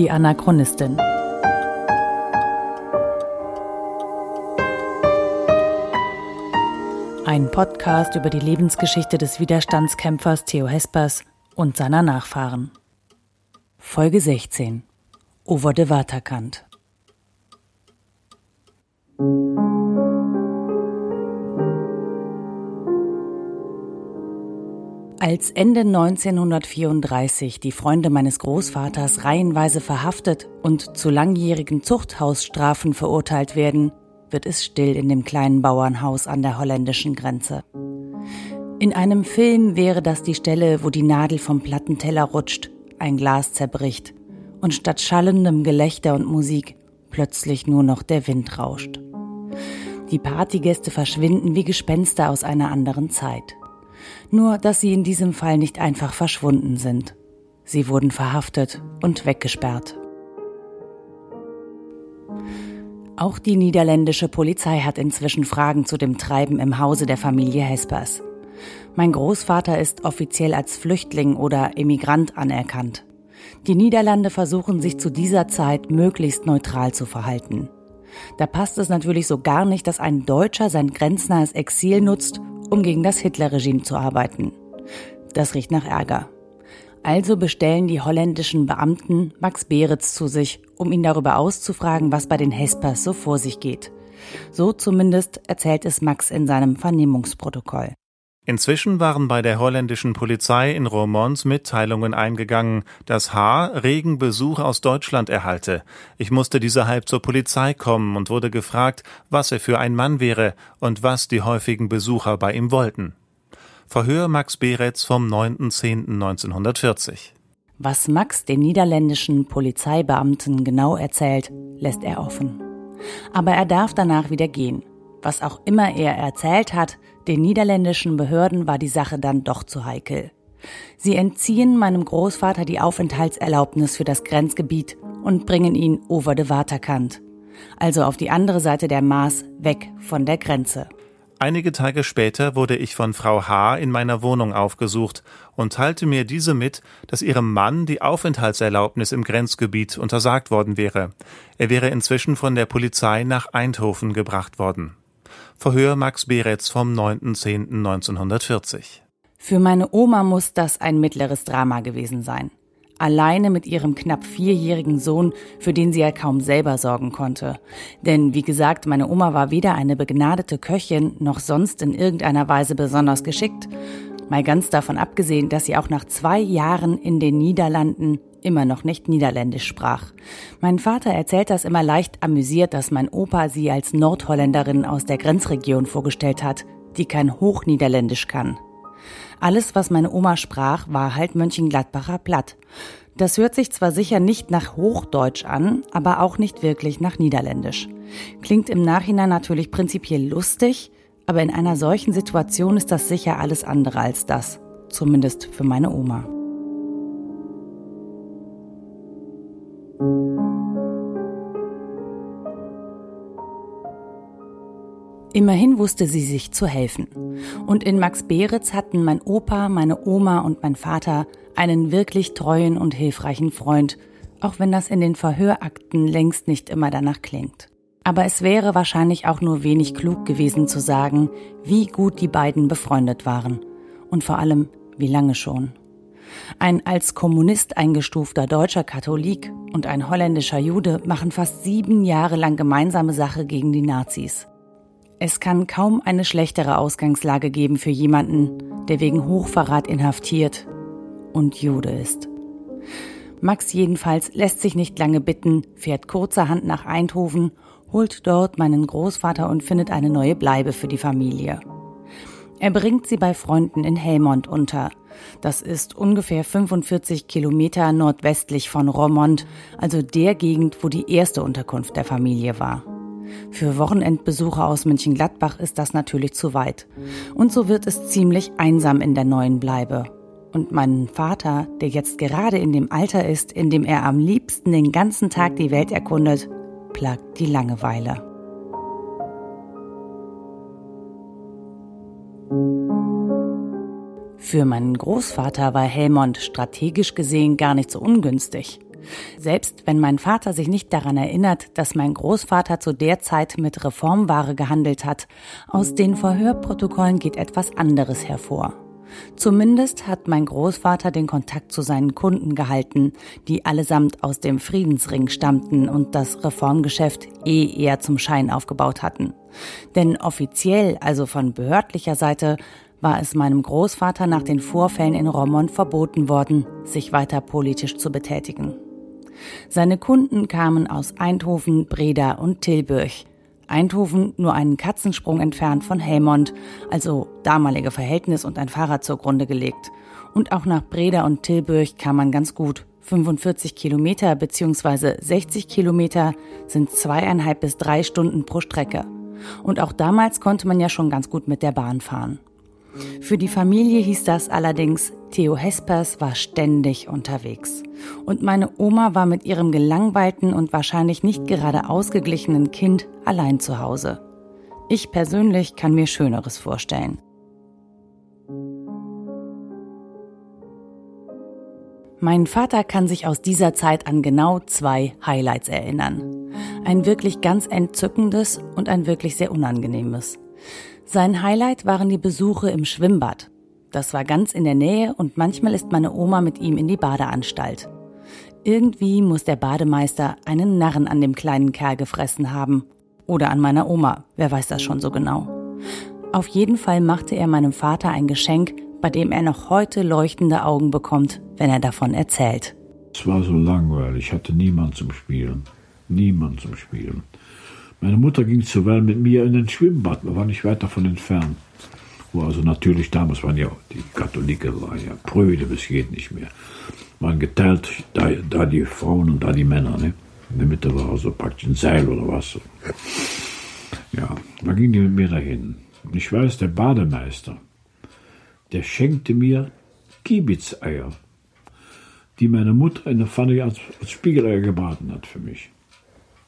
Die Anachronistin. Ein Podcast über die Lebensgeschichte des Widerstandskämpfers Theo Hespers und seiner Nachfahren. Folge 16. Over de Waterkant. Als Ende 1934 die Freunde meines Großvaters reihenweise verhaftet und zu langjährigen Zuchthausstrafen verurteilt werden, wird es still in dem kleinen Bauernhaus an der holländischen Grenze. In einem Film wäre das die Stelle, wo die Nadel vom Plattenteller rutscht, ein Glas zerbricht und statt schallendem Gelächter und Musik plötzlich nur noch der Wind rauscht. Die Partygäste verschwinden wie Gespenster aus einer anderen Zeit. Nur, dass sie in diesem Fall nicht einfach verschwunden sind. Sie wurden verhaftet und weggesperrt. Auch die niederländische Polizei hat inzwischen Fragen zu dem Treiben im Hause der Familie Hespers. Mein Großvater ist offiziell als Flüchtling oder Emigrant anerkannt. Die Niederlande versuchen sich zu dieser Zeit möglichst neutral zu verhalten. Da passt es natürlich so gar nicht, dass ein Deutscher sein grenznahes Exil nutzt, um gegen das Hitlerregime zu arbeiten. Das riecht nach Ärger. Also bestellen die holländischen Beamten Max Beretz zu sich, um ihn darüber auszufragen, was bei den Hespers so vor sich geht. So zumindest erzählt es Max in seinem Vernehmungsprotokoll. Inzwischen waren bei der holländischen Polizei in Roermond Mitteilungen eingegangen, dass H. regen Besuch aus Deutschland erhalte. Ich musste deshalb zur Polizei kommen und wurde gefragt, was er für ein Mann wäre und was die häufigen Besucher bei ihm wollten. Verhör Max Beretz vom 9.10.1940 Was Max den niederländischen Polizeibeamten genau erzählt, lässt er offen. Aber er darf danach wieder gehen. Was auch immer er erzählt hat, den niederländischen Behörden war die Sache dann doch zu heikel. Sie entziehen meinem Großvater die Aufenthaltserlaubnis für das Grenzgebiet und bringen ihn over de Waterkant, also auf die andere Seite der Maas, weg von der Grenze. Einige Tage später wurde ich von Frau H. in meiner Wohnung aufgesucht und teilte mir diese mit, dass ihrem Mann die Aufenthaltserlaubnis im Grenzgebiet untersagt worden wäre. Er wäre inzwischen von der Polizei nach Eindhoven gebracht worden. Verhör Max Beretz vom 9.10.1940. Für meine Oma muss das ein mittleres Drama gewesen sein. Alleine mit ihrem knapp vierjährigen Sohn, für den sie ja kaum selber sorgen konnte. Denn wie gesagt, meine Oma war weder eine begnadete Köchin noch sonst in irgendeiner Weise besonders geschickt. Mal ganz davon abgesehen, dass sie auch nach zwei Jahren in den Niederlanden immer noch nicht Niederländisch sprach. Mein Vater erzählt das immer leicht amüsiert, dass mein Opa sie als Nordholländerin aus der Grenzregion vorgestellt hat, die kein Hochniederländisch kann. Alles, was meine Oma sprach, war halt Mönchengladbacher Platt. Das hört sich zwar sicher nicht nach Hochdeutsch an, aber auch nicht wirklich nach Niederländisch. Klingt im Nachhinein natürlich prinzipiell lustig, aber in einer solchen Situation ist das sicher alles andere als das. Zumindest für meine Oma. Immerhin wusste sie sich zu helfen. Und in Max Beretz hatten mein Opa, meine Oma und mein Vater einen wirklich treuen und hilfreichen Freund, auch wenn das in den Verhörakten längst nicht immer danach klingt. Aber es wäre wahrscheinlich auch nur wenig klug gewesen zu sagen, wie gut die beiden befreundet waren. Und vor allem, wie lange schon. Ein als Kommunist eingestufter deutscher Katholik und ein holländischer Jude machen fast sieben Jahre lang gemeinsame Sache gegen die Nazis. Es kann kaum eine schlechtere Ausgangslage geben für jemanden, der wegen Hochverrat inhaftiert und Jude ist. Max jedenfalls lässt sich nicht lange bitten, fährt kurzerhand nach Eindhoven, holt dort meinen Großvater und findet eine neue Bleibe für die Familie. Er bringt sie bei Freunden in Helmond unter. Das ist ungefähr 45 Kilometer nordwestlich von Romont, also der Gegend, wo die erste Unterkunft der Familie war. Für Wochenendbesucher aus München-Gladbach ist das natürlich zu weit. Und so wird es ziemlich einsam in der neuen Bleibe. Und meinen Vater, der jetzt gerade in dem Alter ist, in dem er am liebsten den ganzen Tag die Welt erkundet, plagt die Langeweile. Für meinen Großvater war Helmond strategisch gesehen gar nicht so ungünstig. Selbst wenn mein Vater sich nicht daran erinnert, dass mein Großvater zu der Zeit mit Reformware gehandelt hat, aus den Verhörprotokollen geht etwas anderes hervor. Zumindest hat mein Großvater den Kontakt zu seinen Kunden gehalten, die allesamt aus dem Friedensring stammten und das Reformgeschäft eh eher zum Schein aufgebaut hatten. Denn offiziell, also von behördlicher Seite, war es meinem Großvater nach den Vorfällen in Romont verboten worden, sich weiter politisch zu betätigen. Seine Kunden kamen aus Eindhoven, Breda und Tilburg. Eindhoven nur einen Katzensprung entfernt von Helmond, also damalige Verhältnis und ein Fahrrad zugrunde gelegt. Und auch nach Breda und Tilburg kam man ganz gut. 45 Kilometer bzw. 60 Kilometer sind zweieinhalb bis drei Stunden pro Strecke. Und auch damals konnte man ja schon ganz gut mit der Bahn fahren. Für die Familie hieß das allerdings, Theo Hespers war ständig unterwegs. Und meine Oma war mit ihrem gelangweilten und wahrscheinlich nicht gerade ausgeglichenen Kind allein zu Hause. Ich persönlich kann mir Schöneres vorstellen. Mein Vater kann sich aus dieser Zeit an genau zwei Highlights erinnern. Ein wirklich ganz entzückendes und ein wirklich sehr unangenehmes. Sein Highlight waren die Besuche im Schwimmbad. Das war ganz in der Nähe und manchmal ist meine Oma mit ihm in die Badeanstalt. Irgendwie muss der Bademeister einen Narren an dem kleinen Kerl gefressen haben. Oder an meiner Oma, wer weiß das schon so genau. Auf jeden Fall machte er meinem Vater ein Geschenk, bei dem er noch heute leuchtende Augen bekommt, wenn er davon erzählt. Es war so langweilig, ich hatte niemand zum Spielen. Niemand zum Spielen. Meine Mutter ging zuweilen mit mir in den Schwimmbad, wir waren nicht weit davon entfernt. Wo also natürlich damals waren ja die Katholiken waren ja Brüder bis geht nicht mehr. Waren geteilt, da, da die Frauen und da die Männer. Ne? In der Mitte war also praktisch ein Seil oder was. Ja, da ging die mit mir dahin. Und ich weiß, der Bademeister, der schenkte mir Kibitzeier, die meine Mutter in der Pfanne als, als Spiegeleier gebraten hat für mich.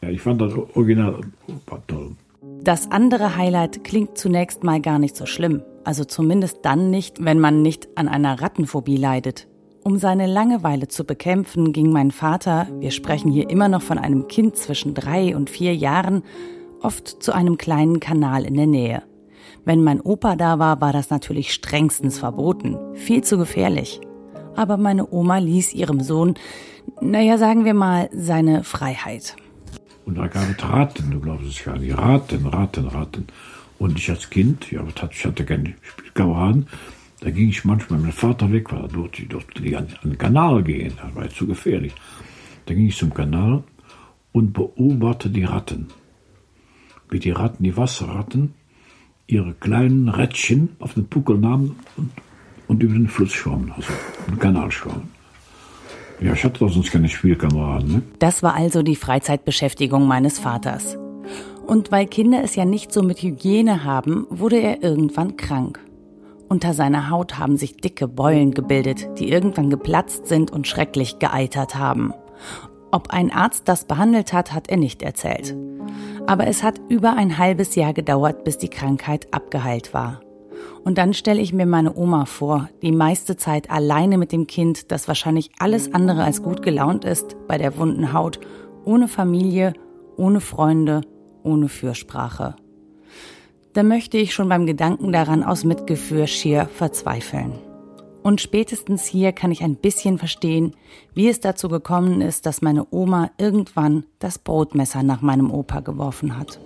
Ja, ich fand das Original toll. Das andere Highlight klingt zunächst mal gar nicht so schlimm. Also zumindest dann nicht, wenn man nicht an einer Rattenphobie leidet. Um seine Langeweile zu bekämpfen, ging mein Vater, wir sprechen hier immer noch von einem Kind zwischen drei und vier Jahren, oft zu einem kleinen Kanal in der Nähe. Wenn mein Opa da war, war das natürlich strengstens verboten, viel zu gefährlich. Aber meine Oma ließ ihrem Sohn, naja, sagen wir mal, seine Freiheit. Und da gab es Raten, du glaubst es gar nicht. Raten, Raten, Raten. Und ich als Kind, ja, ich hatte keine Spielkameraden, da ging ich manchmal, mein Vater weg war, durfte, durfte ich an, an den Kanal gehen, das war zu gefährlich. Da ging ich zum Kanal und beobachtete die Ratten. Wie die Ratten, die Wasserratten, ihre kleinen Rädchen auf den Puckel nahmen und, und über den Fluss schwammen, also den Kanal schwammen. Ja, ich hatte doch sonst keine Spielkameraden. Ne? Das war also die Freizeitbeschäftigung meines Vaters. Und weil Kinder es ja nicht so mit Hygiene haben, wurde er irgendwann krank. Unter seiner Haut haben sich dicke Beulen gebildet, die irgendwann geplatzt sind und schrecklich geeitert haben. Ob ein Arzt das behandelt hat, hat er nicht erzählt. Aber es hat über ein halbes Jahr gedauert, bis die Krankheit abgeheilt war. Und dann stelle ich mir meine Oma vor, die meiste Zeit alleine mit dem Kind, das wahrscheinlich alles andere als gut gelaunt ist, bei der wunden Haut, ohne Familie, ohne Freunde, ohne Fürsprache. Da möchte ich schon beim Gedanken daran aus Mitgefühl schier verzweifeln. Und spätestens hier kann ich ein bisschen verstehen, wie es dazu gekommen ist, dass meine Oma irgendwann das Brotmesser nach meinem Opa geworfen hat.